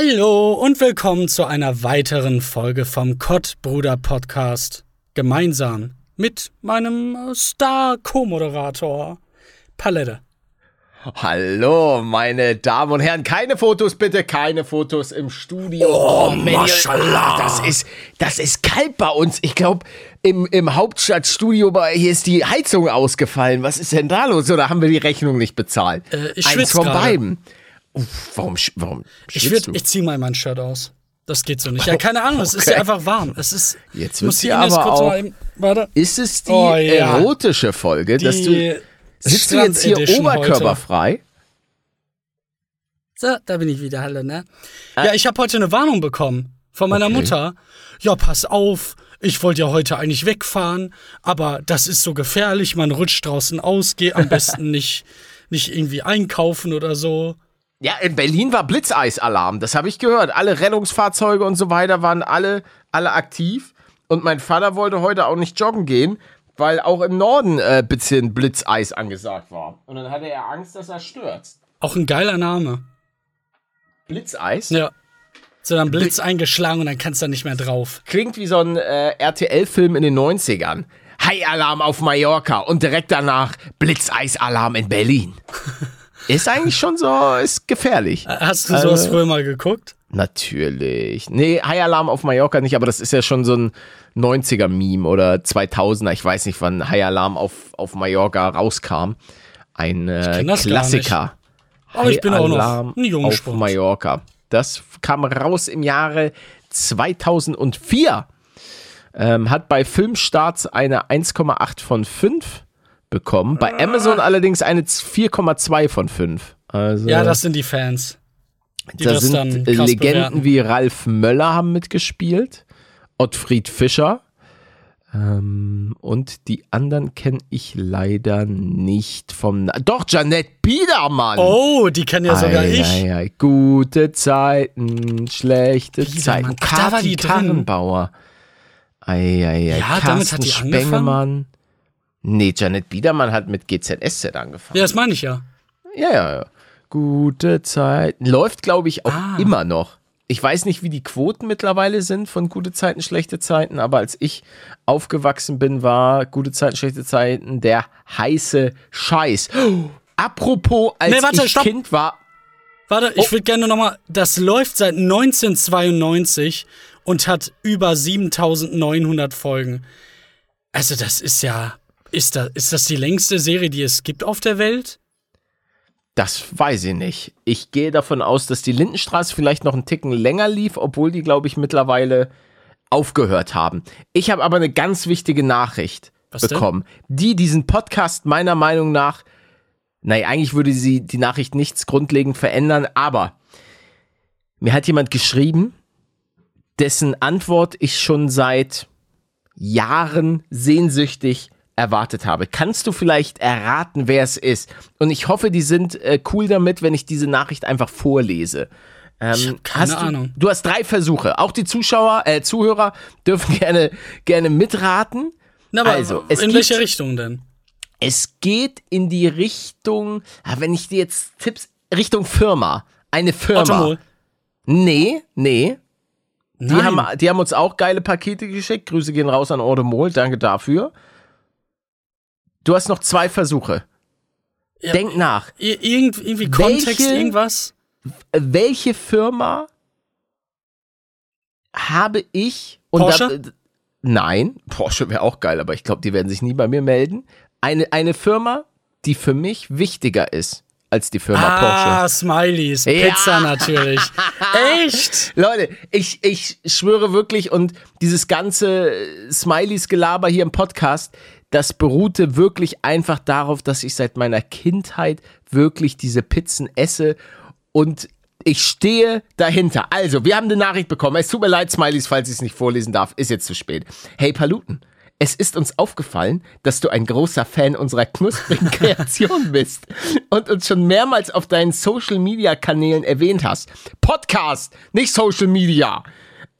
Hallo und willkommen zu einer weiteren Folge vom Kottbruder Podcast. Gemeinsam mit meinem äh, Star-Co-Moderator Palette. Hallo, meine Damen und Herren. Keine Fotos bitte, keine Fotos im Studio. Oh, Maschallah. Das ist, das ist kalt bei uns. Ich glaube, im, im Hauptstadtstudio, bei- hier ist die Heizung ausgefallen. Was ist denn da los? Oder haben wir die Rechnung nicht bezahlt? Äh, ich Eins von beiden. Uff, warum, warum Ich, würd, du? ich zieh mal mein Shirt aus. Das geht so nicht. Ja, keine Ahnung, es ist Okay. ja einfach warm. Es ist. Jetzt die hier Ines aber kurz auch- mal eben- Warte. Ist es die Oh, ja. erotische Folge, dass du. Die Sitzt du jetzt hier heute. oberkörperfrei? So, da bin ich wieder, hallo, ne? Ah. Ja, ich habe heute eine Warnung bekommen von meiner Okay. Mutter. Ja, pass auf, ich wollte ja heute eigentlich wegfahren, aber das ist so gefährlich, man rutscht draußen aus, geh am besten nicht, nicht irgendwie einkaufen oder so. Ja, in Berlin war Blitzeisalarm, das habe ich gehört. Alle Rettungsfahrzeuge und so weiter waren alle, alle aktiv. Und mein Vater wollte heute auch nicht joggen gehen, weil auch im Norden äh, bisschen Blitzeis angesagt war. Und dann hatte er Angst, dass er stürzt. Auch ein geiler Name. Blitzeis? Ja. So dann Blitz eingeschlagen und dann kannst du da nicht mehr drauf. Klingt wie so ein äh, RTL-Film in den 90ern. Hai-Alarm auf Mallorca und direkt danach Blitzeisalarm in Berlin. ist eigentlich schon so, ist gefährlich. Hast du sowas Äh, früher mal geguckt? Natürlich. Nee, High Alarm auf Mallorca nicht, aber das ist ja schon so ein 90er-Meme oder 2000er. Ich weiß nicht, wann High Alarm auf, auf Mallorca rauskam. Ein äh, Klassiker. Aber ich bin auch noch Alarm ein auf Jungspund. Mallorca. Das kam raus im Jahre 2004. Ähm, hat bei Filmstarts eine 1,8 von 5 bekommen. Bei Ah. Amazon allerdings eine 4,2 von 5. Also Ja, das sind die Fans. Die da das sind Legenden bewerten. wie Ralf Möller haben mitgespielt, Ottfried Fischer ähm, und die anderen kenne ich leider nicht vom Na Doch, Janette Biedermann. Oh, die kann ja sogar Ei, ich. ei, ei. Gute Zeiten, schlechte Biedermann. Zeiten. Drin. Karrenbauer. Ei, ei, ei. Ja, damit Carsten hat die Spengemann. Nee, Janet Biedermann hat mit GZSZ angefangen. Ja, das meine ich ja. Ja, ja, ja. Gute Zeiten. Läuft, glaube ich, auch Ah. immer noch. Ich weiß nicht, wie die Quoten mittlerweile sind von gute Zeiten, schlechte Zeiten, aber als ich aufgewachsen bin, war gute Zeiten, schlechte Zeiten der heiße Scheiß. Apropos, als Nee, warte, ich stopp. Kind war. Warte, Oh. ich würde gerne nochmal. Das läuft seit 1992 und hat über 7900 Folgen. Also, das ist ja. Ist das, ist das die längste Serie, die es gibt auf der Welt? Das weiß ich nicht. Ich gehe davon aus, dass die Lindenstraße vielleicht noch einen Ticken länger lief, obwohl die, glaube ich, mittlerweile aufgehört haben. Ich habe aber eine ganz wichtige Nachricht Was denn? bekommen, die diesen Podcast meiner Meinung nach, naja, eigentlich würde sie die Nachricht nichts grundlegend verändern, aber mir hat jemand geschrieben, dessen Antwort ich schon seit Jahren sehnsüchtig erwartet habe. Kannst du vielleicht erraten, wer es ist? Und ich hoffe, die sind äh, cool damit, wenn ich diese Nachricht einfach vorlese. Ähm, Ich hab keine hast du, Ahnung. Du hast drei Versuche. Auch die Zuschauer, äh, Zuhörer dürfen gerne, gerne mitraten. Na, aber Also, in gibt- welche Richtung denn? Es geht in die Richtung, ah, wenn ich dir jetzt Tipps, Richtung Firma. Eine Firma. Automol. Nee, nee. Die haben, die haben uns auch geile Pakete geschickt. Grüße gehen raus an Automol. Danke dafür. Du hast noch zwei Versuche. Ja. Denk nach. Ir- Irgend, irgendwie Welche- Kontext, irgendwas? Welche Firma habe ich und Porsche? Da, nein, Porsche wäre auch geil, aber ich glaube, die werden sich nie bei mir melden. Eine, eine Firma, die für mich wichtiger ist als die Firma Ah, Porsche. Smileys. Ja. Pizza natürlich. Echt? Leute, ich, ich schwöre wirklich und dieses ganze Smileys-Gelaber hier im Podcast, das beruhte wirklich einfach darauf, dass ich seit meiner Kindheit wirklich diese Pizzen esse und ich stehe dahinter. Also, wir haben eine Nachricht bekommen. Es tut mir leid, Smileys, falls ich es nicht vorlesen darf. Ist jetzt zu spät. Hey, Paluten. Es ist uns aufgefallen, dass du ein großer Fan unserer knusprigen Kreation bist und uns schon mehrmals auf deinen Social Media Kanälen erwähnt hast. Podcast, nicht Social Media.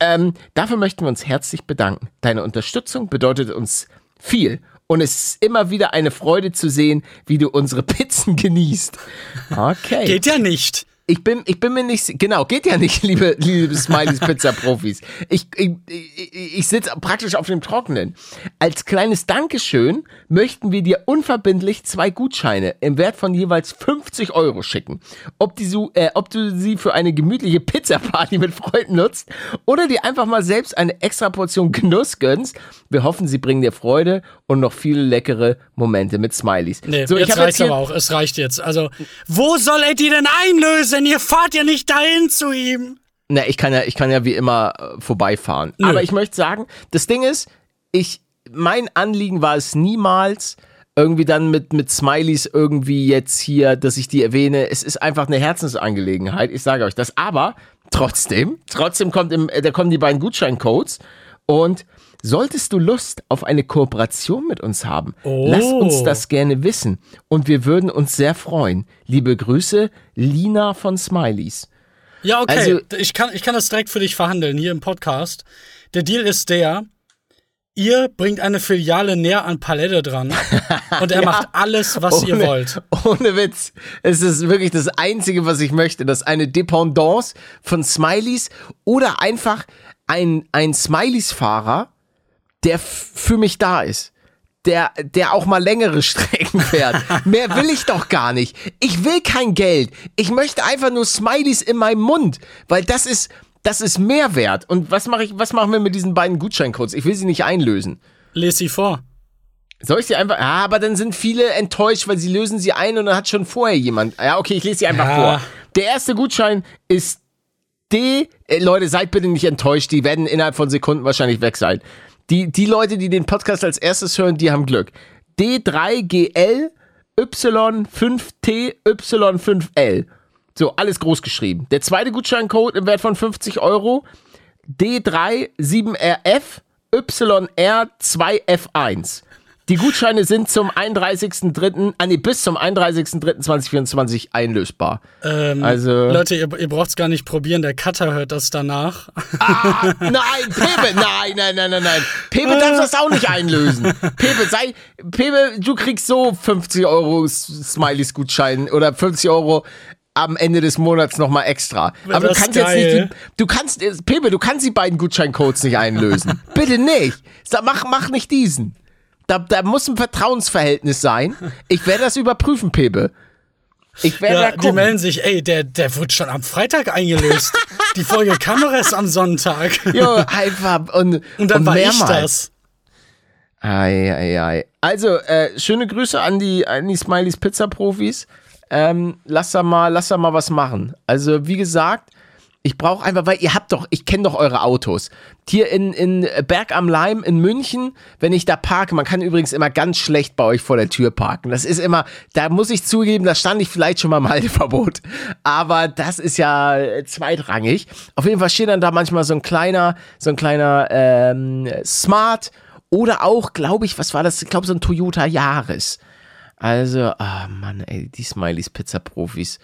Ähm, dafür möchten wir uns herzlich bedanken. Deine Unterstützung bedeutet uns viel. Und es ist immer wieder eine Freude zu sehen, wie du unsere Pizzen genießt. Okay. Geht ja nicht. Ich bin, ich bin mir nicht, genau, geht ja nicht, liebe, liebe Smileys Pizza Profis. Ich, ich, ich, ich sitze praktisch auf dem Trockenen. Als kleines Dankeschön möchten wir dir unverbindlich zwei Gutscheine im Wert von jeweils 50 Euro schicken. Ob, die, äh, ob du sie für eine gemütliche Pizza-Party mit Freunden nutzt oder dir einfach mal selbst eine extra Portion Genuss gönnst. Wir hoffen, sie bringen dir Freude und noch viele leckere Momente mit Smileys. Nee, so, jetzt reicht aber auch. Es reicht jetzt. Also, wo soll er die denn einlösen? Ihr fahrt ja nicht dahin zu ihm. Na, ich kann ja, ich kann ja wie immer äh, vorbeifahren. Nö. Aber ich möchte sagen, das Ding ist, ich, mein Anliegen war es niemals, irgendwie dann mit, mit Smileys irgendwie jetzt hier, dass ich die erwähne. Es ist einfach eine Herzensangelegenheit. Ich sage euch das. Aber trotzdem, trotzdem kommt im, äh, da kommen die beiden Gutscheincodes und Solltest du Lust auf eine Kooperation mit uns haben, oh. lass uns das gerne wissen und wir würden uns sehr freuen. Liebe Grüße, Lina von Smileys. Ja, okay, also, ich, kann, ich kann das direkt für dich verhandeln hier im Podcast. Der Deal ist der, ihr bringt eine Filiale näher an Palette dran und er ja, macht alles, was ohne, ihr wollt. Ohne Witz. Es ist wirklich das Einzige, was ich möchte, dass eine Dependance von Smileys oder einfach ein, ein Smileys-Fahrer der für mich da ist. Der, der auch mal längere Strecken fährt. Mehr will ich doch gar nicht. Ich will kein Geld. Ich möchte einfach nur Smileys in meinem Mund, weil das ist, das ist Mehrwert. Und was mache ich, was machen wir mit diesen beiden Gutscheincodes? Ich will sie nicht einlösen. Lese sie vor. Soll ich sie einfach? Ja, aber dann sind viele enttäuscht, weil sie lösen sie ein und dann hat schon vorher jemand. Ja, okay, ich lese sie einfach ja. vor. Der erste Gutschein ist D. Äh, Leute, seid bitte nicht enttäuscht. Die werden innerhalb von Sekunden wahrscheinlich weg sein. Die, die Leute, die den Podcast als erstes hören, die haben Glück. D3GL Y5T Y5L. So, alles groß geschrieben. Der zweite Gutscheincode im Wert von 50 Euro. D37RF YR2F1. Die Gutscheine sind zum 31.03., ah nee, bis zum 31.03.2024 einlösbar. Ähm, also Leute, ihr, ihr braucht es gar nicht probieren, der Cutter hört das danach. Ah, nein, Pepe, nein, nein, nein, nein, nein. Pepe darf das auch nicht einlösen. Pepe, sei, Pepe, du kriegst so 50 Euro Smileys-Gutschein oder 50 Euro am Ende des Monats nochmal extra. Aber du kannst geil. jetzt nicht, die, du kannst, Pepe, du kannst die beiden Gutscheincodes nicht einlösen. Bitte nicht. Mach, mach nicht diesen. Da, da muss ein Vertrauensverhältnis sein. Ich werde das überprüfen, Pepe. Ich werde ja, da Die melden sich, ey, der, der wird schon am Freitag eingelöst. die Folge kam doch erst am Sonntag. jo, einfach. Und, und dann und war mehrmals. ich das. Ei, ei, ei. Also, äh, schöne Grüße an die, an die Smileys Pizza Profis. Ähm, lass da mal, lass da mal was machen. Also, wie gesagt, ich brauche einfach, weil ihr habt doch, ich kenne doch eure Autos. Hier in, in Berg am Leim in München, wenn ich da parke, man kann übrigens immer ganz schlecht bei euch vor der Tür parken. Das ist immer, da muss ich zugeben, da stand ich vielleicht schon mal im Halteverbot. Aber das ist ja zweitrangig. Auf jeden Fall steht dann da manchmal so ein kleiner, so ein kleiner ähm, Smart oder auch, glaube ich, was war das? Ich glaube, so ein Toyota Yaris. Also, ah oh Mann, ey, die Smileys Pizza Profis.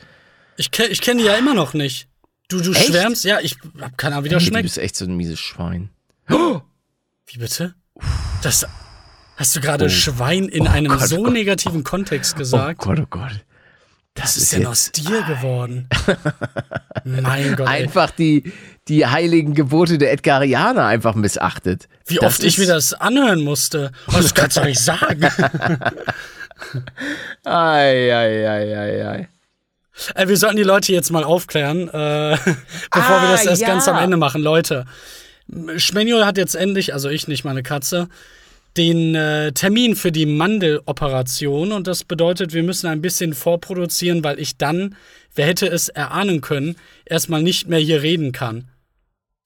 Ich, ke ich kenne die ja immer noch nicht. Du, du echt? schwärmst? Ja, ich hab keine Ahnung, wie das hey, schmeckt. Du bist echt so ein mieses Schwein. Oh! Wie bitte? Das hast du gerade oh. Schwein in oh einem Gott, so oh negativen Kontext gesagt. Oh Gott, oh Gott. Das, das ist denn aus dir geworden? mein Gott. Einfach die, die heiligen Gebote der Edgarianer einfach missachtet. Wie das oft ich mir das anhören musste. Das kannst du nicht sagen. ei, ei, ei, ei, ei. Äh, wir sollten die Leute jetzt mal aufklären, äh, bevor ah, wir das erst ja. ganz am Ende machen. Leute, Schmenio hat jetzt endlich, also ich nicht, meine Katze, den äh, Termin für die Mandeloperation und das bedeutet, wir müssen ein bisschen vorproduzieren, weil ich dann, wer hätte es erahnen können, erstmal nicht mehr hier reden kann.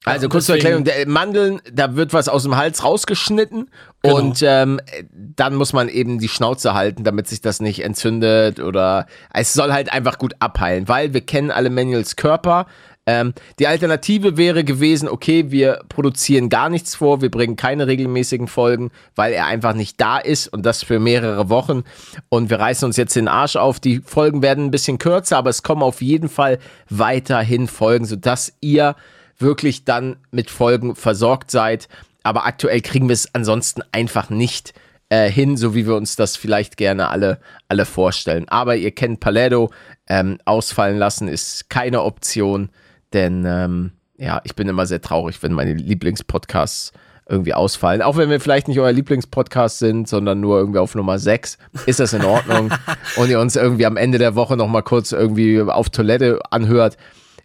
Also kurz zur Erklärung, Mandeln, da wird was aus dem Hals rausgeschnitten genau. und ähm, dann muss man eben die Schnauze halten, damit sich das nicht entzündet oder es soll halt einfach gut abheilen, weil wir kennen alle Manuels Körper. Ähm, die Alternative wäre gewesen, okay, wir produzieren gar nichts vor, wir bringen keine regelmäßigen Folgen, weil er einfach nicht da ist und das für mehrere Wochen und wir reißen uns jetzt den Arsch auf. Die Folgen werden ein bisschen kürzer, aber es kommen auf jeden Fall weiterhin Folgen, sodass ihr wirklich dann mit Folgen versorgt seid. Aber aktuell kriegen wir es ansonsten einfach nicht äh, hin, so wie wir uns das vielleicht gerne alle, alle vorstellen. Aber ihr kennt Paletto, Ähm, ausfallen lassen ist keine Option, denn ähm, ja, ich bin immer sehr traurig, wenn meine Lieblingspodcasts irgendwie ausfallen. Auch wenn wir vielleicht nicht euer Lieblingspodcast sind, sondern nur irgendwie auf Nummer 6, ist das in Ordnung. und ihr uns irgendwie am Ende der Woche nochmal kurz irgendwie auf Toilette anhört,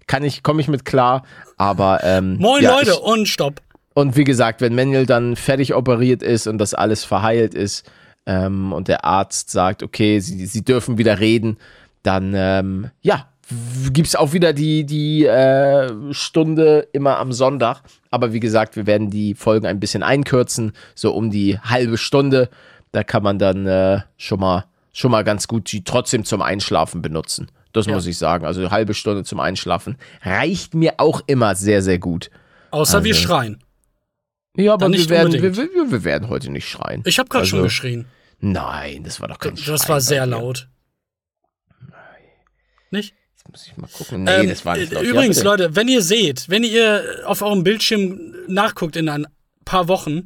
kann ich, komme ich mit klar. Aber ähm, Moin ja, Leute ich, und stopp. und wie gesagt, wenn Manuel dann fertig operiert ist und das alles verheilt ist ähm, und der Arzt sagt, okay, sie, sie dürfen wieder reden, dann ähm, ja, gibt es auch wieder die, die äh, Stunde immer am Sonntag. Aber wie gesagt, wir werden die Folgen ein bisschen einkürzen, so um die halbe Stunde. Da kann man dann äh, schon, mal, schon mal ganz gut die trotzdem zum Einschlafen benutzen. Das Ja. muss ich sagen. Also eine halbe Stunde zum Einschlafen reicht mir auch immer sehr, sehr gut. Außer wir Also- schreien. Ja, aber wir werden, wir, wir, wir werden heute nicht schreien. Ich habe gerade schon Also, geschrien. Nein, das war doch kein Schreien Das war sehr laut. Nicht? Jetzt muss ich mal gucken. Nee, Ähm, das war nicht laut. Übrigens, ja. Leute, wenn ihr seht, wenn ihr auf eurem Bildschirm nachguckt in ein paar Wochen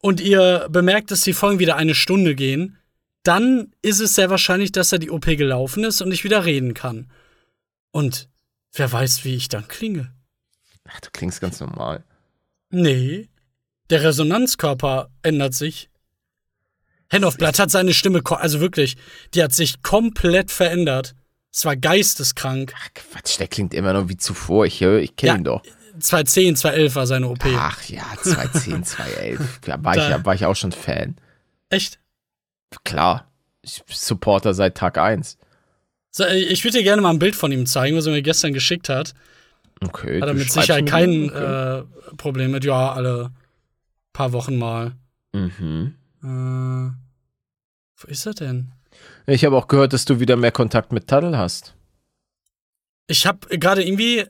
und ihr bemerkt, dass die Folgen wieder eine Stunde gehen, dann ist es sehr wahrscheinlich, dass da die OP gelaufen ist und ich wieder reden kann. Und wer weiß, wie ich dann klinge. Ach, du klingst ganz normal. Nee, der Resonanzkörper ändert sich. Henhoff-Blatt hat seine Stimme, also wirklich, die hat sich komplett verändert. Es war geisteskrank. Ach, Quatsch, der klingt immer noch wie zuvor. Ich, höre- ich kenne Ja. ihn doch. 2010, 2011 war seine OP. Ach ja, 2010, 2011. Da war, ich, Da- ja- war ich auch schon Fan. Echt? Klar. Ich Supporter seit Tag 1. So, äh, ich würde dir gerne mal ein Bild von ihm zeigen, was er mir gestern geschickt hat. Okay. Hat er mit Sicherheit kein okay. äh, Problem mit. Ja, alle paar Wochen mal. mhm. Äh, wo ist er denn? Ich habe auch gehört, dass du wieder mehr Kontakt mit Taddle hast. Ich habe gerade irgendwie.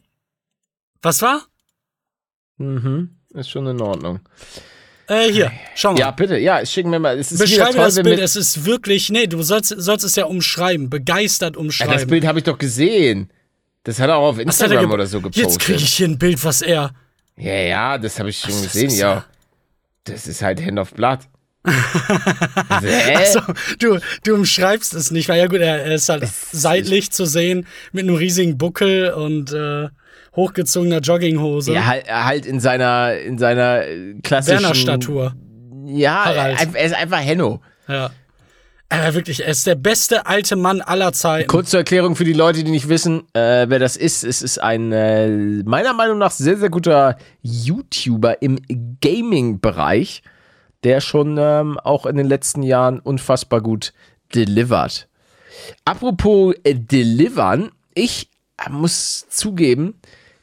Was war? Mhm. Ist schon in Ordnung. Äh, hier, schau mal. Ja, bitte. Ja, schick mir mal. Es ist Beschreibe toll, das Bild. Es ist wirklich. Nee, du sollst, sollst es ja umschreiben. Begeistert Ja, umschreiben. das Bild habe ich doch gesehen. Das hat er auch auf Instagram oder so gepostet. Jetzt kriege ich hier ein Bild, was er. Ja, ja, das habe ich schon das gesehen, ist ja. ja- Das ist halt Hand of Blood. also? Also, du, du umschreibst es nicht, weil ja gut, er, er ist halt Es seitlich zu sehen mit einem riesigen Buckel und äh, hochgezogener Jogginghose. ja, halt, halt in seiner, in seiner äh, klassischen... Werner-Statur. Ja, Harald. er, ist einfach Henno. Ja. Aber wirklich, er ist der beste alte Mann aller Zeiten. Kurz zur Erklärung für die Leute, die nicht wissen, äh, wer das ist. Es ist ein äh, meiner Meinung nach sehr, sehr guter YouTuber im Gaming-Bereich, der schon ähm, auch in den letzten Jahren unfassbar gut delivert. Apropos äh, delivern, ich äh, muss zugeben,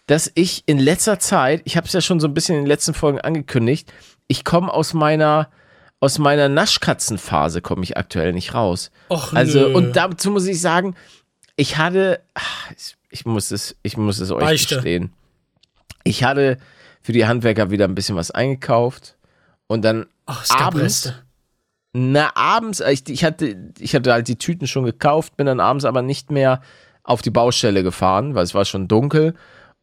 dass ich in letzter Zeit, ich habe es ja schon so ein bisschen in den letzten Folgen angekündigt, ich komme aus meiner aus meiner Naschkatzenphase komme ich aktuell nicht raus. Och, Also, nö. und dazu muss ich sagen, ich hatte, ach, ich- ich muss es, ich muss es euch Beichte. gestehen. Ich hatte für die Handwerker wieder ein bisschen was eingekauft und dann Ach, abends, Beste. na, abends, ich, ich hatte, ich hatte halt die Tüten schon gekauft, bin dann abends aber nicht mehr auf die Baustelle gefahren, weil es war schon dunkel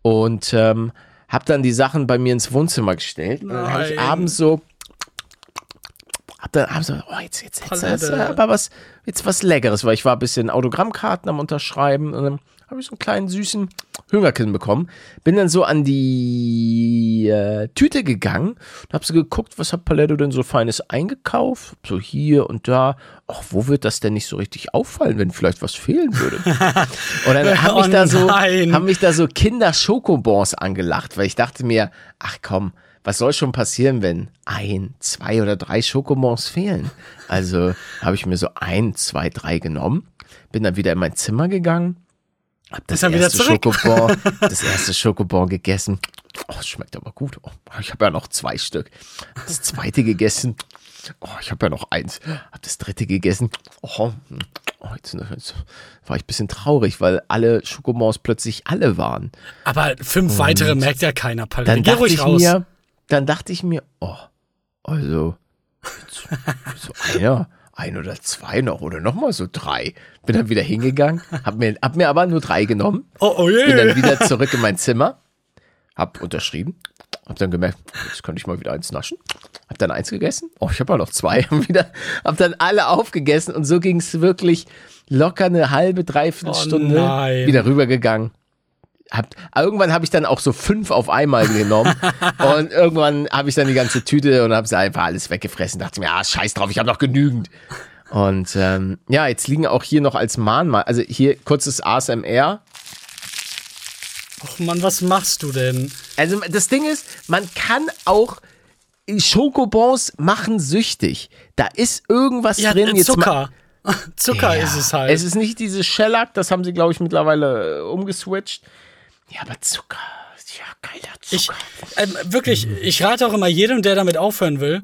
und ähm, hab dann die Sachen bei mir ins Wohnzimmer gestellt. Und dann habe ich abends so hab dann abends so, oh, jetzt, jetzt, jetzt, jetzt aber was, jetzt was Leckeres, weil ich war ein bisschen Autogrammkarten am Unterschreiben. Und dann habe ich so einen kleinen süßen Hüngerkin bekommen. Bin dann so an die äh, Tüte gegangen und habe so geguckt, was hat Paletto denn so Feines eingekauft? So hier und da. Ach, wo wird das denn nicht so richtig auffallen, wenn vielleicht was fehlen würde? und dann haben Oh mich da so, haben mich da so Kinder-Schokobons angelacht, weil ich dachte mir, ach komm, was soll schon passieren, wenn ein, zwei oder drei Schokobons fehlen? Also habe ich mir so ein, zwei, drei genommen, bin dann wieder in mein Zimmer gegangen, hab das erste. Schokobon, das erste Schokobon gegessen. Oh, es schmeckt aber gut. Oh, ich habe ja noch zwei Stück. Das zweite gegessen. Oh, ich habe ja noch eins. Hab das dritte gegessen. Oh, oh jetzt, jetzt war ich ein bisschen traurig, weil alle Schokobons plötzlich alle waren. Aber fünf weitere merkt ja keiner, Palette. Dann Geh dachte ruhig ich raus. mir, dann dachte ich mir, oh, also so einer, ein oder zwei noch oder noch mal so drei. Bin dann wieder hingegangen, hab mir, hab mir aber nur drei genommen, oh, oh je. bin dann wieder zurück in mein Zimmer, hab unterschrieben, hab dann gemerkt, jetzt könnte ich mal wieder eins naschen. Hab dann eins gegessen. Oh, ich habe ja noch zwei. Hab, wieder, hab dann alle aufgegessen und so ging es wirklich locker eine halbe, dreiviertel Oh Stunde nein. wieder rübergegangen. Hab, irgendwann habe ich dann auch so fünf auf einmal genommen und irgendwann habe ich dann die ganze Tüte und habe sie einfach alles weggefressen. Dachte mir, ah, scheiß drauf, ich habe noch genügend. Und ähm, ja, jetzt liegen auch hier noch als Mahnmal, also hier kurzes ASMR. Och Mann, was machst du denn? Also das Ding ist, man kann auch Schokobons machen süchtig. Da ist irgendwas Ja, drin. äh, Jetzt Zucker. Zucker Ja, ist es halt. Es ist nicht dieses Shellac, das haben sie, glaube ich, mittlerweile äh, umgeswitcht. Ja, aber Zucker. Ja, geiler Ich, Zucker. ähm, wirklich, ich rate auch immer jedem, der damit aufhören will,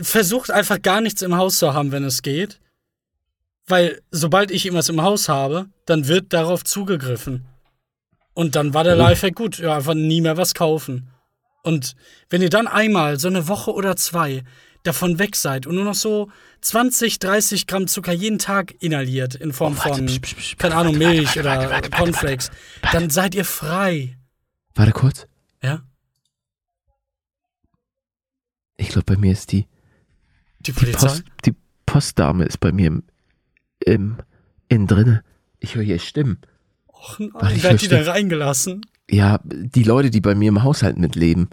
versucht einfach gar nichts im Haus zu haben, wenn es geht. Weil sobald ich irgendwas im Haus habe, dann wird darauf zugegriffen. Und dann war der Oh. Lifehack gut. Ja, einfach nie mehr was kaufen. Und wenn ihr dann einmal so eine Woche oder zwei davon weg seid und nur noch so 20, 30 Gramm Zucker jeden Tag inhaliert in Form Oh, warte, von, psch, psch, psch, keine Ahnung, Milch warte, oder warte, warte, Cornflakes, dann seid ihr frei. Warte kurz. Ja? Ich glaube, bei mir ist die, Die die, Polizei? Post, die Postdame ist bei mir im, im innen drinne. Ich höre hier Stimmen. Och nein, Warte, ich wer hat die da reingelassen? Ja, die Leute, die bei mir im Haushalt mitleben.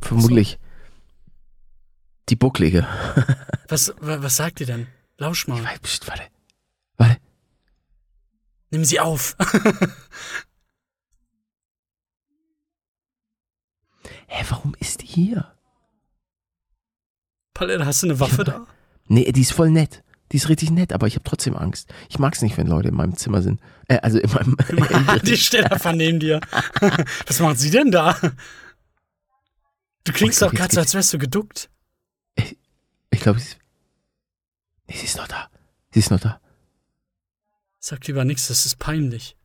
Vermutlich die Bucklige. Was, wa- was sagt ihr denn? Lausch mal. Warte, pst, warte. Warte. Nimm sie auf. Hä, warum ist die hier? Palette, hast du eine Waffe da? Nee, die ist voll nett. Die ist richtig nett, aber ich habe trotzdem Angst. Ich mag es nicht, wenn Leute in meinem Zimmer sind. Äh, also in meinem. die steht einfach neben dir. Was macht sie denn da? Du klingst Oh, doch jetzt gerade so, als wärst du geduckt. Ich glaube, sie ist. Nee, sie ist noch da. Sie ist noch da. Sag lieber nichts, das ist peinlich.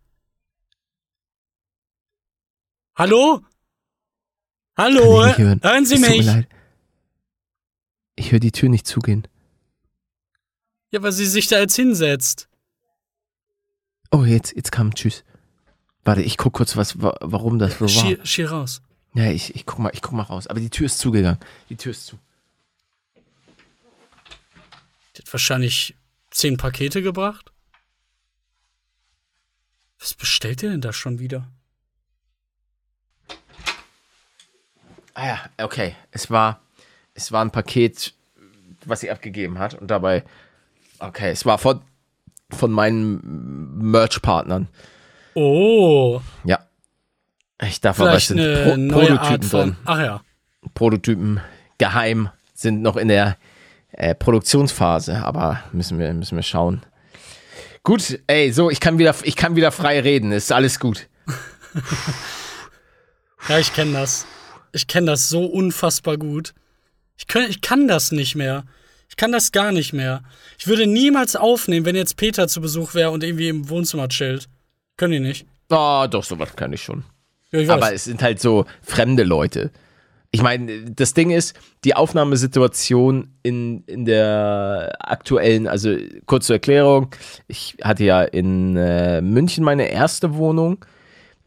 Hallo? Hallo? Ich hören. Hören Sie Es tut mir mich? leid. Ich höre die Tür nicht zugehen. Ja, weil sie sich da jetzt hinsetzt. Oh, jetzt, jetzt kam. Tschüss. Warte, ich guck kurz, was, wa- warum das so war. Schier, schier raus. Ja, ich, ich guck mal, ich guck mal raus. Aber die Tür ist zugegangen. Die Tür ist zu. Die hat wahrscheinlich zehn Pakete gebracht. Was bestellt ihr denn da schon wieder? Ah ja, okay. Es war, es war ein Paket, was sie abgegeben hat. Und dabei, okay, es war von, von meinen Merch-Partnern. Oh, Ja. Ich darf aber, es sind Pro Prototypen drin. Ach ja. Prototypen geheim, sind noch in der äh, Produktionsphase, aber müssen wir, müssen wir schauen. Gut, ey, so, ich kann wieder, ich kann wieder frei reden, ist alles gut. Ja, ich kenne das. Ich kenne das so unfassbar gut. Ich, könnt, ich kann das nicht mehr. Ich kann das gar nicht mehr. Ich würde niemals aufnehmen, wenn jetzt Peter zu Besuch wäre und irgendwie im Wohnzimmer chillt. Können die nicht. Oh, doch, sowas kann ich schon. Ja, ich. Aber es sind halt so fremde Leute. Ich meine, das Ding ist, die Aufnahmesituation in, in der aktuellen, also kurz zur Erklärung, ich hatte ja in äh, München meine erste Wohnung.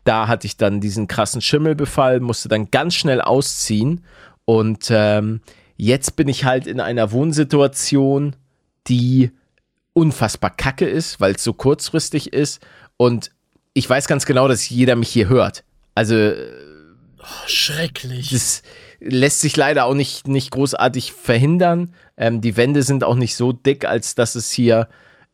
Da hatte ich dann diesen krassen Schimmelbefall, musste dann ganz schnell ausziehen. Und ähm, jetzt bin ich halt in einer Wohnsituation, die unfassbar kacke ist, weil es so kurzfristig ist. Und ich weiß ganz genau, dass jeder mich hier hört. Also schrecklich. das lässt sich leider auch nicht, nicht großartig verhindern. Ähm, die Wände sind auch nicht so dick, als dass es hier.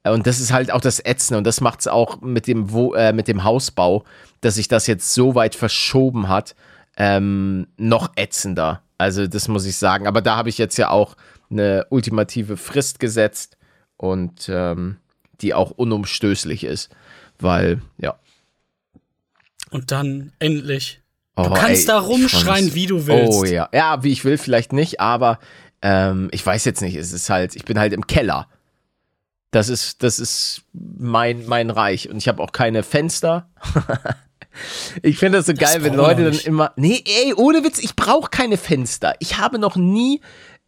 äh, Und das ist halt auch das Ätzende. Und das macht es auch mit dem, Wo äh, mit dem Hausbau, dass sich das jetzt so weit verschoben hat, ähm, noch ätzender. Also, das muss ich sagen. Aber da habe ich jetzt ja auch eine ultimative Frist gesetzt und ähm, die auch unumstößlich ist. Weil, ja. Und dann endlich. Oh, Du kannst ey, da rumschreien, wie du willst. Oh ja. Ja, wie ich will, vielleicht nicht, aber ähm, ich weiß jetzt nicht. Es ist halt, ich bin halt im Keller. Das ist, das ist mein, mein Reich. Und ich habe auch keine Fenster. ich finde das so geil, wenn Leute dann immer. Nee, ey, ohne Witz, ich brauche keine Fenster. Ich habe noch nie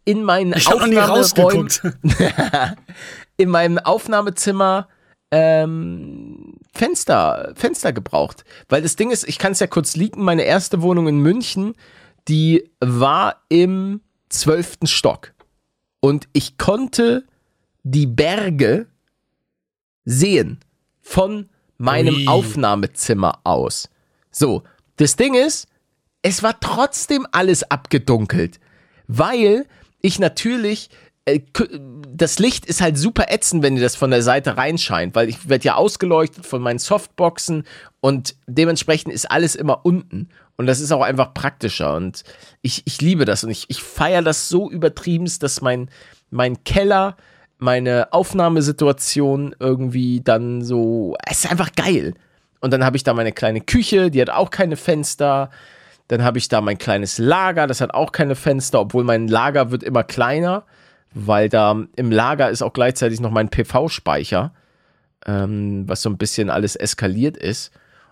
in meinen Ich habe noch nie Aufnahmeräumen, in meinem Aufnahmezimmer ähm, Fenster, Fenster gebraucht. Weil das Ding ist, ich kann es ja kurz leaken, meine erste Wohnung in München, die war im zwölften Stock. Und ich konnte die Berge sehen von meinem Ui. Aufnahmezimmer aus. So, das Ding ist, es war trotzdem alles abgedunkelt, weil ich natürlich das Licht ist halt super ätzend, wenn dir das von der Seite reinscheint, weil ich werde ja ausgeleuchtet von meinen Softboxen und dementsprechend ist alles immer unten. Und das ist auch einfach praktischer. Und ich, ich liebe das und ich, ich feiere das so übertrieben, dass mein, mein Keller, meine Aufnahmesituation irgendwie dann so. Es ist einfach geil. Und dann habe ich da meine kleine Küche, die hat auch keine Fenster. Dann habe ich da mein kleines Lager, das hat auch keine Fenster, obwohl mein Lager wird immer kleiner, weil da im Lager ist auch gleichzeitig noch mein PV-Speicher, ähm, was so ein bisschen alles eskaliert ist.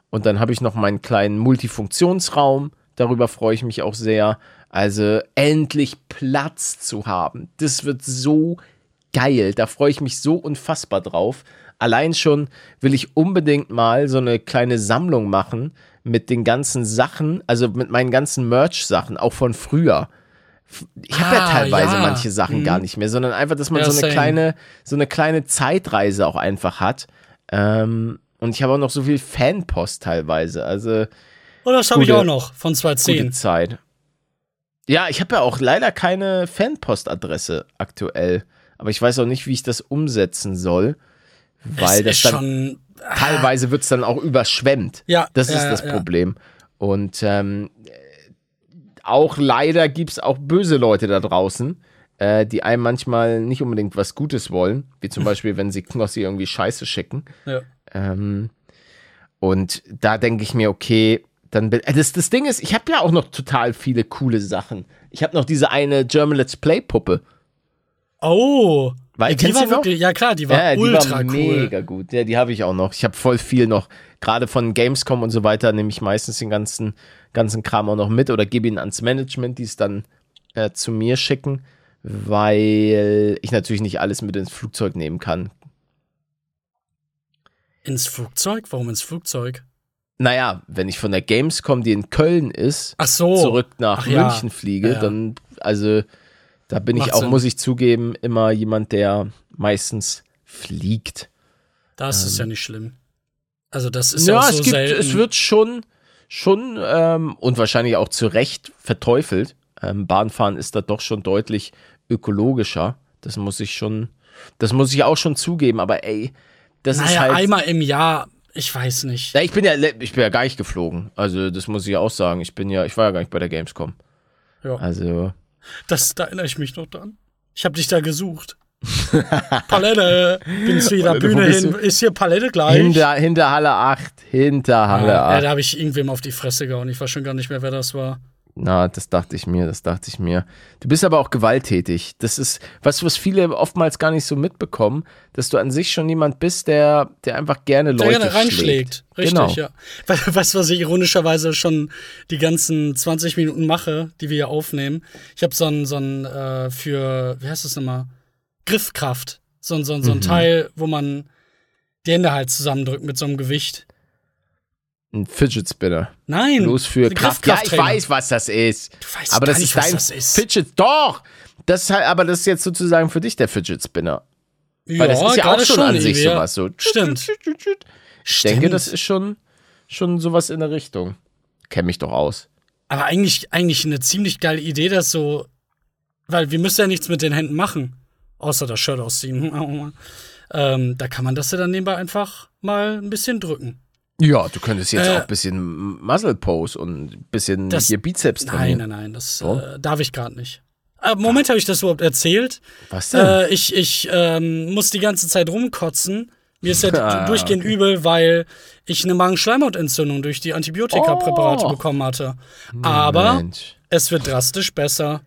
Und dann habe ich noch meinen kleinen Multifunktionsraum, darüber freue ich mich auch sehr. Also endlich Platz zu haben, das wird so geil, da freue ich mich so unfassbar drauf. Allein schon will ich unbedingt mal so eine kleine Sammlung machen mit den ganzen Sachen, also mit meinen ganzen Merch-Sachen, auch von früher. Ich habe ja Ah, teilweise ja. manche Sachen Mhm. gar nicht mehr, sondern einfach, dass man Ja, so eine same. kleine, so eine kleine Zeitreise auch einfach hat. Ähm, und ich habe auch noch so viel Fanpost teilweise. Also Oh, das habe ich Gute- auch noch von gute 2010. Zeit. Ja, ich habe ja auch leider keine Fanpostadresse aktuell. Aber ich weiß auch nicht, wie ich das umsetzen soll. Weil es das ist dann schon. teilweise wird es dann auch überschwemmt. Ja, Das ja, ist ja, das ja. Problem. Und ähm, auch leider gibt es auch böse Leute da draußen, äh, die einem manchmal nicht unbedingt was Gutes wollen. Wie zum Beispiel, wenn sie Knossi irgendwie Scheiße schicken. Ja. Ähm, und da denke ich mir, okay, dann bin, äh, das, das Ding ist, ich habe ja auch noch total viele coole Sachen. Ich habe noch diese eine German Let's Play Puppe. Oh. Weil- ja, die war wirklich, ja klar, die war ja, die ultra war cool. mega gut. Ja, die habe ich auch noch. Ich habe voll viel noch. Gerade von Gamescom und so weiter nehme ich meistens den ganzen, ganzen Kram auch noch mit oder gebe ihn ans Management, die es dann äh, zu mir schicken, weil ich natürlich nicht alles mit ins Flugzeug nehmen kann. Ins Flugzeug? Warum ins Flugzeug? Naja, wenn ich von der Gamescom, die in Köln ist, Ach so. zurück nach Ach. München fliege, Ja, ja. dann, also, da bin Macht ich auch, Sinn. muss ich zugeben, immer jemand, der meistens fliegt. Das ist ja nicht schlimm. Also, das ist ja, Ja, auch so es gibt, selten. es wird schon, schon ähm, und wahrscheinlich auch zu Recht verteufelt. Ähm, Bahnfahren ist da doch schon deutlich ökologischer. Das muss ich schon, das muss ich auch schon zugeben. Aber ey, das ist naja, halt. einmal im Jahr, ich weiß nicht. Ja, ich bin ja, ich bin ja gar nicht geflogen. Also das muss ich ja auch sagen. Ich bin ja, ich war ja gar nicht bei der Gamescom. Ja. Also Das, da erinnere ich mich noch dran. Ich habe dich da gesucht. Palette, bin zu jeder Palette, Bühne hin. Ist hier Palette gleich? hinter, hinter Halle 8, hinter Halle ja, 8. da habe ich irgendwem auf die Fresse gehauen. Ich weiß schon gar nicht mehr, wer das war. Na, das dachte ich mir, das dachte ich mir. Du bist aber auch gewalttätig. Das ist was, was viele oftmals gar nicht so mitbekommen, dass du an sich schon jemand bist, der, der einfach gerne Der Leute gerne reinschlägt. schlägt. Richtig, genau. ja. We- Weißt du, was ich ironischerweise schon die ganzen 20 Minuten mache, die wir hier aufnehmen? Ich habe so ein, so ein äh, für, wie heißt das nochmal? Griffkraft. So, ein- so, ein- so Mhm. ein Teil, wo man die Hände halt zusammendrückt mit so einem Gewicht. Ein Fidget Spinner. Nein. Bloß für eine Kraft. Ja, ich weiß, was das ist. Du weißt aber das nicht, ist was dein das ist. Fidget. Doch! Das ist halt, aber das ist jetzt sozusagen für dich der Fidget Spinner. Weil das ist ja auch gerade schon, an sich ja. sowas. So. Stimmt. Ich denke, das ist schon, schon sowas in der Richtung. Kenn mich doch aus. Aber eigentlich, eigentlich eine ziemlich geile Idee, das so. Weil wir müssen ja nichts mit den Händen machen. Außer das Shirt ausziehen. ähm, da kann man das ja dann nebenbei einfach mal ein bisschen drücken. Ja, du könntest jetzt Äh, auch ein bisschen Muscle Pose und ein bisschen das- hier Bizeps Nein, trainieren. nein, nein, das So? äh, darf ich gerade nicht. Äh, Moment, habe ich das überhaupt erzählt? Was denn? Äh, ich ich ähm, muss die ganze Zeit rumkotzen. Mir ist ja Ah, durchgehend übel, weil ich eine Magenschleimhautentzündung durch die Antibiotikapräparate Oh. bekommen hatte. Aber Mensch. es wird drastisch besser.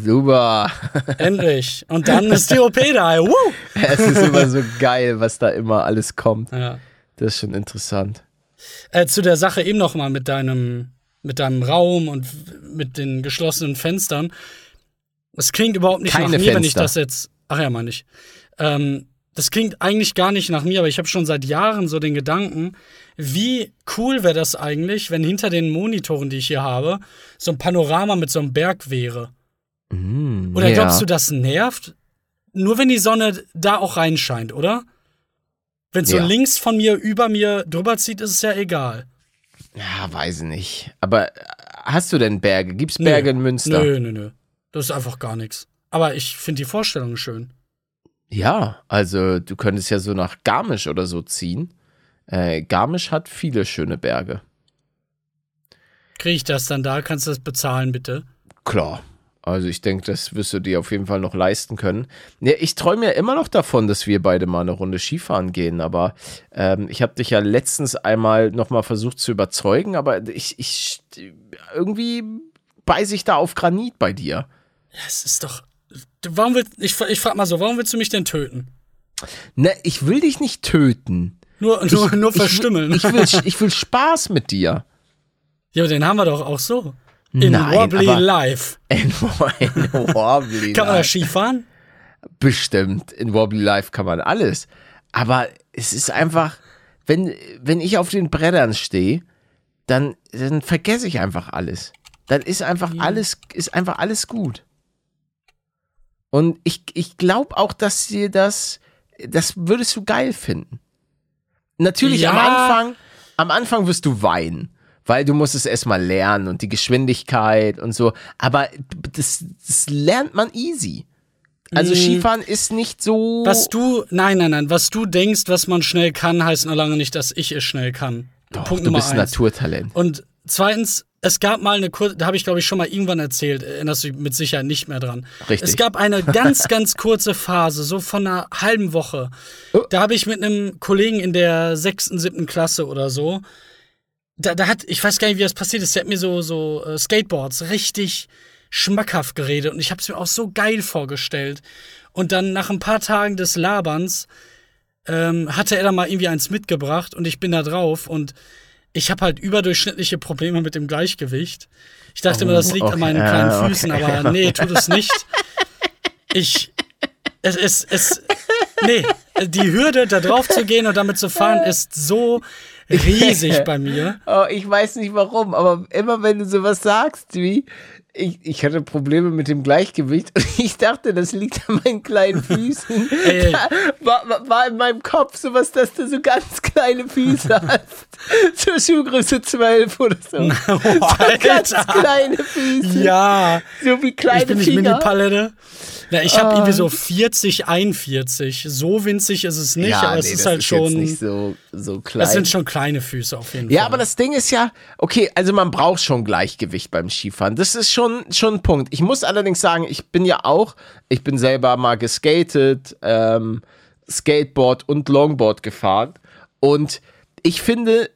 Super. Endlich. Und dann ist die OP da. Woo! es ist immer so geil, was da immer alles kommt. Ja. Das ist schon interessant. Äh, zu der Sache eben noch mal mit deinem, mit deinem Raum und mit den geschlossenen Fenstern. Es klingt überhaupt nicht Keine nach mir, wenn ich Fenster. das jetzt. Ach ja, meine ich. Ähm, das klingt eigentlich gar nicht nach mir, aber ich habe schon seit Jahren so den Gedanken, wie cool wäre das eigentlich, wenn hinter den Monitoren, die ich hier habe, so ein Panorama mit so einem Berg wäre. Mm, Oder ja. glaubst du, das nervt? Nur wenn die Sonne da auch reinscheint, oder? Wenn es so Ja. links von mir über mir drüber zieht, ist es ja egal. Ja, weiß ich nicht. Aber äh, hast du denn Berge? Gibt's Berge in Münster? Nö, nö, nö. Das ist einfach gar nichts. Aber ich finde die Vorstellung schön. Ja, also du könntest ja so nach Garmisch oder so ziehen. Äh, Garmisch hat viele schöne Berge. Kriege ich das dann da? Kannst du das bezahlen, bitte? Klar. Also ich denke, das wirst du dir auf jeden Fall noch leisten können. Ja, ich träume ja immer noch davon, dass wir beide mal eine Runde Skifahren gehen, aber ähm, ich habe dich ja letztens einmal nochmal versucht zu überzeugen, aber ich, ich irgendwie beiße ich da auf Granit bei dir. Ja, es ist doch. Warum willst, ich, ich frag mal so, warum willst du mich denn töten? Ne, ich will dich nicht töten. Nur, nur, nur verstümmeln. Ich, will- ich, will, ich will Spaß mit dir. ja, den haben wir doch auch so. In Nein, Wobbly Life. In, in Wobbly Kann man da. Skifahren? Bestimmt. In Wobbly Life kann man alles. Aber es ist einfach, wenn, wenn ich auf den Brettern stehe, dann, dann vergesse ich einfach alles. Dann ist einfach alles, ist einfach alles gut. Und ich, ich glaube auch, dass dir das, das würdest du geil finden. Natürlich am Ja. Anfang, am Anfang wirst du weinen, weil du musst es erstmal lernen und die Geschwindigkeit und so. Aber das, das lernt man easy. Also Mm. Skifahren ist nicht so. Was du, nein, nein, nein, was du denkst, was man schnell kann, heißt noch lange nicht, dass ich es schnell kann. Doch, Punkt du Nummer bist ein eins. Naturtalent. Und zweitens, es gab mal eine kurze, da habe ich glaube ich schon mal irgendwann erzählt, erinnerst du dich mit Sicherheit nicht mehr dran. Richtig. Es gab eine ganz, ganz kurze Phase, so von einer halben Woche. Oh. Da habe ich mit einem Kollegen in der sechsten, siebten Klasse oder so, da, da hat, ich weiß gar nicht, wie das passiert ist, der hat mir so, so äh, Skateboards richtig schmackhaft geredet und ich habe es mir auch so geil vorgestellt. Und dann nach ein paar Tagen des Laberns ähm, hatte er da mal irgendwie eins mitgebracht und ich bin da drauf und ich habe halt überdurchschnittliche Probleme mit dem Gleichgewicht. Ich dachte immer, das liegt okay, an meinen kleinen okay, Füßen, aber nee, tut es nicht. Ich, es, es, es, nee, die Hürde, da drauf zu gehen und damit zu fahren, ist so riesig bei mir. Oh, ich weiß nicht warum, aber immer wenn du sowas sagst, wie ich, ich hatte Probleme mit dem Gleichgewicht und ich dachte, das liegt an meinen kleinen Füßen. Da war, war- in meinem Kopf sowas, dass du so ganz kleine Füße hast. Zur Schuhgröße 12 oder so. so ganz kleine Füße. Ja, So wie kleine ich bin nicht Finger. Mini-Palette. Na, ich habe Ah. irgendwie so 40, 41. So winzig ist es nicht, aber es nee, ist das halt ist schon. Nicht so, so klein. Das sind schon kleine Füße auf jeden Ja, Fall. aber das Ding ist ja, okay, also man braucht schon Gleichgewicht beim Skifahren. Das ist schon, schon ein Punkt. Ich muss allerdings sagen, ich bin ja auch, ich bin selber mal geskatet, ähm, Skateboard und Longboard gefahren. Und ich finde,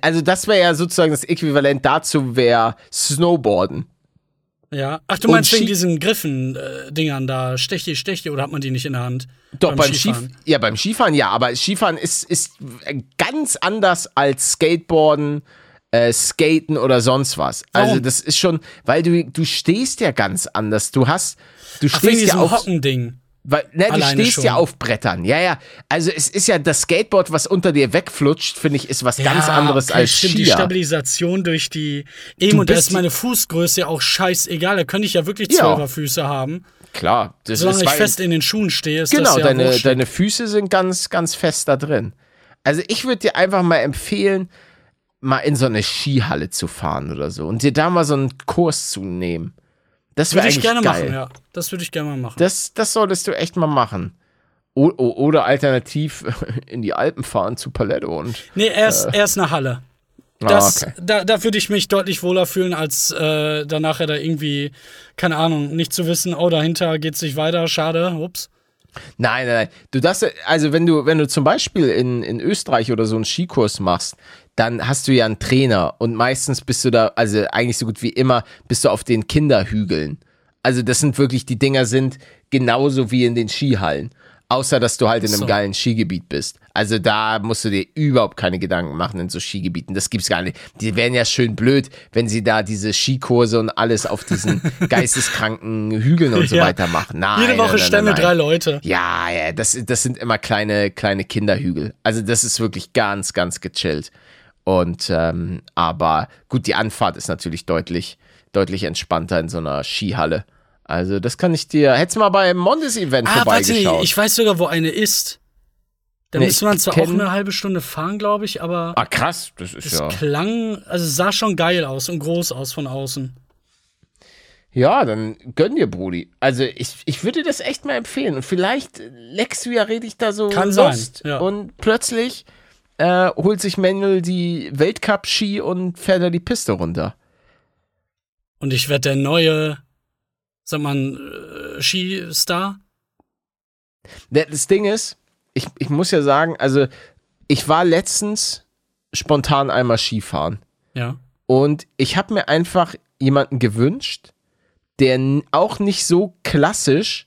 also das wäre ja sozusagen das Äquivalent dazu wäre Snowboarden. Ja. Ach, du meinst wegen diesen Griffen-Dingern da, Stechi, Stechi, oder hat man die nicht in der Hand? Doch, beim, Skifahren. Ja, beim Skifahren ja, aber Skifahren ist, ist ganz anders als Skateboarden, äh, Skaten oder sonst was. Also Warum? das ist schon, weil du, du stehst ja ganz anders. Du hast, du Ach, stehst ja auf, Hockending. weil, ne, du stehst ja schon. auf Brettern. Ja, ja. Also es ist ja das Skateboard, was unter dir wegflutscht, finde ich, ist was ganz anderes okay, als stimmt, die Skier. Stabilisation durch die. Eben, und da ist meine Fußgröße ja auch scheißegal. Da könnte ich ja wirklich Ja. Zwölferfüße haben. Klar, das Solange ist ich fest in den Schuhen stehe, ist Genau, das ja deine, deine Füße sind ganz, ganz fest da drin. Also ich würde dir einfach mal empfehlen, mal in so eine Skihalle zu fahren oder so und dir da mal so einen Kurs zu nehmen. Das Würde ich gerne geil. machen, ja. Das würde ich gerne mal machen. Das, das solltest du echt mal machen. O oder alternativ in die Alpen fahren zu Paletto und. nee, er ist, er ist eine Halle. Ah, Das, okay. da, da würde ich mich deutlich wohler fühlen, als äh, dann nachher da irgendwie, keine Ahnung, nicht zu wissen, oh, dahinter geht's nicht weiter, schade, ups. Nein, nein, nein. Du darfst, also wenn du, wenn du zum Beispiel in, in Österreich oder so einen Skikurs machst, dann hast du ja einen Trainer und meistens bist du da, also eigentlich so gut wie immer, bist du auf den Kinderhügeln. Also das sind wirklich, die Dinger sind genauso wie in den Skihallen. Außer, dass du halt in einem So. geilen Skigebiet bist. Also da musst du dir überhaupt keine Gedanken machen in so Skigebieten. Das gibt's gar nicht. Die wären ja schön blöd, wenn sie da diese Skikurse und alles auf diesen geisteskranken Hügeln und so Ja. weiter machen. Nein, Jede Woche stemmen nein, drei Leute. ja, ja, das, das sind immer kleine, kleine Kinderhügel. Also das ist wirklich ganz, ganz gechillt. Und ähm, aber gut, die Anfahrt ist natürlich deutlich, deutlich entspannter in so einer Skihalle. Also das kann ich dir. Hättest mal beim Mondes-Event Ah, warte, vorbeigeschaut. ich weiß sogar, wo eine ist. Da Nee, müsste man zwar auch eine halbe Stunde fahren, glaube ich, aber Ah, krass, das ist es ja. klang, also es sah schon geil aus und groß aus von außen. Ja, dann gönn dir, Brudi. Also ich, ich würde das echt mal empfehlen. Und vielleicht leckst du ja richtig da so Kann sein, Lust. ja. Und plötzlich äh, holt sich Manuel die Weltcup-Ski und fährt da die Piste runter. Und ich werde der neue, sag mal, äh, Skistar. Das Ding ist, ich, ich muss ja sagen, also ich war letztens spontan einmal Skifahren. Ja. Und ich habe mir einfach jemanden gewünscht, der auch nicht so klassisch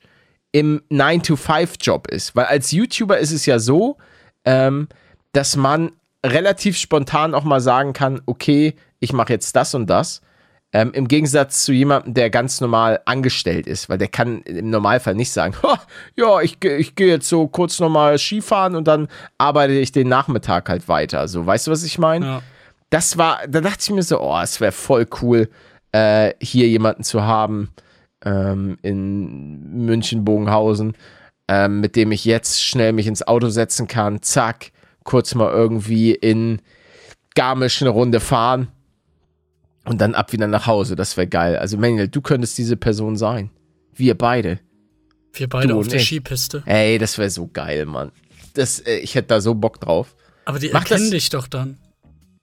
im 9-to-5-Job ist. Weil als YouTuber ist es ja so, ähm, dass man relativ spontan auch mal sagen kann, okay, ich mache jetzt das und das. Ähm, Im Gegensatz zu jemandem, der ganz normal angestellt ist, weil der kann im Normalfall nicht sagen, "Ha, ja, ich, ich gehe jetzt so kurz nochmal Skifahren und dann arbeite ich den Nachmittag halt weiter. So, weißt du, was ich meine? ja. das war, da dachte ich mir so, oh, es wäre voll cool, äh, hier jemanden zu haben ähm, in München, Bogenhausen, ähm, mit dem ich jetzt schnell mich ins Auto setzen kann, zack, kurz mal irgendwie in Garmisch eine Runde fahren und dann ab wieder nach Hause. Das wäre geil. Also Manuel, du könntest diese Person sein. Wir beide. Wir beide Du auf der ich. Skipiste. Ey, das wäre so geil, Mann. Das, äh, ich hätte da so Bock drauf. Aber die Mach erkennen das- dich doch dann.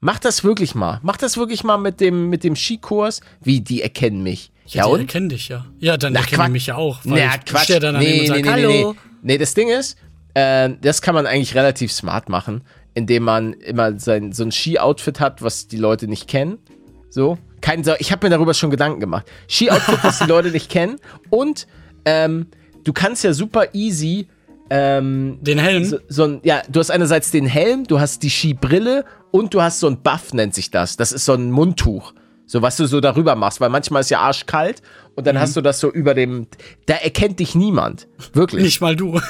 Mach das wirklich mal. Mach das wirklich mal mit dem, mit dem Skikurs. Wie, die erkennen mich. Ja, die und? erkennen dich ja. Ja, dann Na, erkennen Quatsch. die mich ja auch. Weil Ja, ich Quatsch. stehe dann daneben und sage, hallo. Nee. nee, das Ding ist, äh, das kann man eigentlich relativ smart machen, indem man immer sein, so ein Ski-Outfit hat, was die Leute nicht kennen. So. Kein, so ich habe mir darüber schon Gedanken gemacht. Ski-Outfit, was die Leute nicht kennen. Und ähm, du kannst ja super easy ähm, Den Helm. so, so ein, ja, du hast einerseits den Helm, du hast die Skibrille und du hast so ein Buff, nennt sich das. Das ist so ein Mundtuch. So, was du so darüber machst, weil manchmal ist ja arschkalt und Mhm. dann hast du das so über dem. Da erkennt dich niemand. Wirklich. Nicht mal du.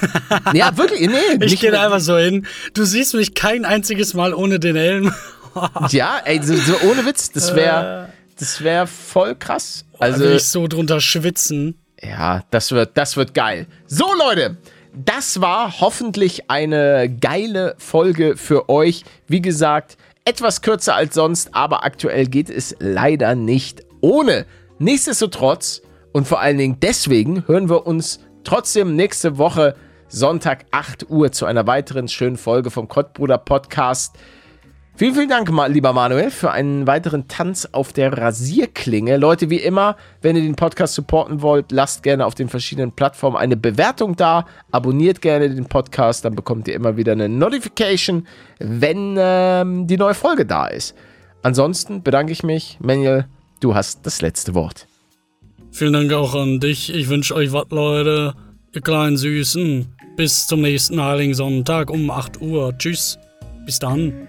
Ja, wirklich. Nee, Ich gehe einfach so hin. Du siehst mich kein einziges Mal ohne den Helm. Ja, ey, so, so ohne Witz, das wäre das wär voll krass. Also Also, will ich so drunter schwitzen. Ja, das wird, das wird geil. So, Leute, das war hoffentlich eine geile Folge für euch. Wie gesagt, etwas kürzer als sonst, aber aktuell geht es leider nicht ohne. Nichtsdestotrotz und vor allen Dingen deswegen hören wir uns trotzdem nächste Woche Sonntag 8 Uhr zu einer weiteren schönen Folge vom Kottbruder Podcast. Vielen, vielen Dank, lieber Manuel, für einen weiteren Tanz auf der Rasierklinge. Leute, wie immer, wenn ihr den Podcast supporten wollt, lasst gerne auf den verschiedenen Plattformen eine Bewertung da, abonniert gerne den Podcast, dann bekommt ihr immer wieder eine Notification, wenn ähm, die neue Folge da ist. Ansonsten bedanke ich mich. Manuel, du hast das letzte Wort. Vielen Dank auch an dich. Ich wünsche euch was, Leute. Ihr kleinen Süßen. Bis zum nächsten Heiligen Sonntag um 8 Uhr. Tschüss. Bis dann.